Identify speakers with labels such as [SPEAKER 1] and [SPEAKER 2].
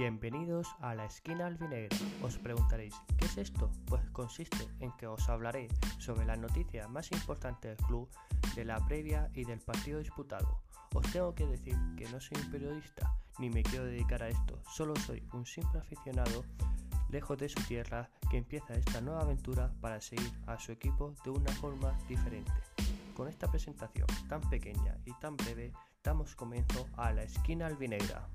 [SPEAKER 1] Bienvenidos a la esquina albinegra. Os preguntaréis, ¿qué es esto? Pues consiste en que os hablaré sobre las noticias más importantes del club, de la previa y del partido disputado. Os tengo que decir que no soy un periodista ni me quiero dedicar a esto, solo soy un simple aficionado lejos de su tierra que empieza esta nueva aventura para seguir a su equipo de una forma diferente. Con esta presentación tan pequeña y tan breve, damos comienzo a la esquina albinegra.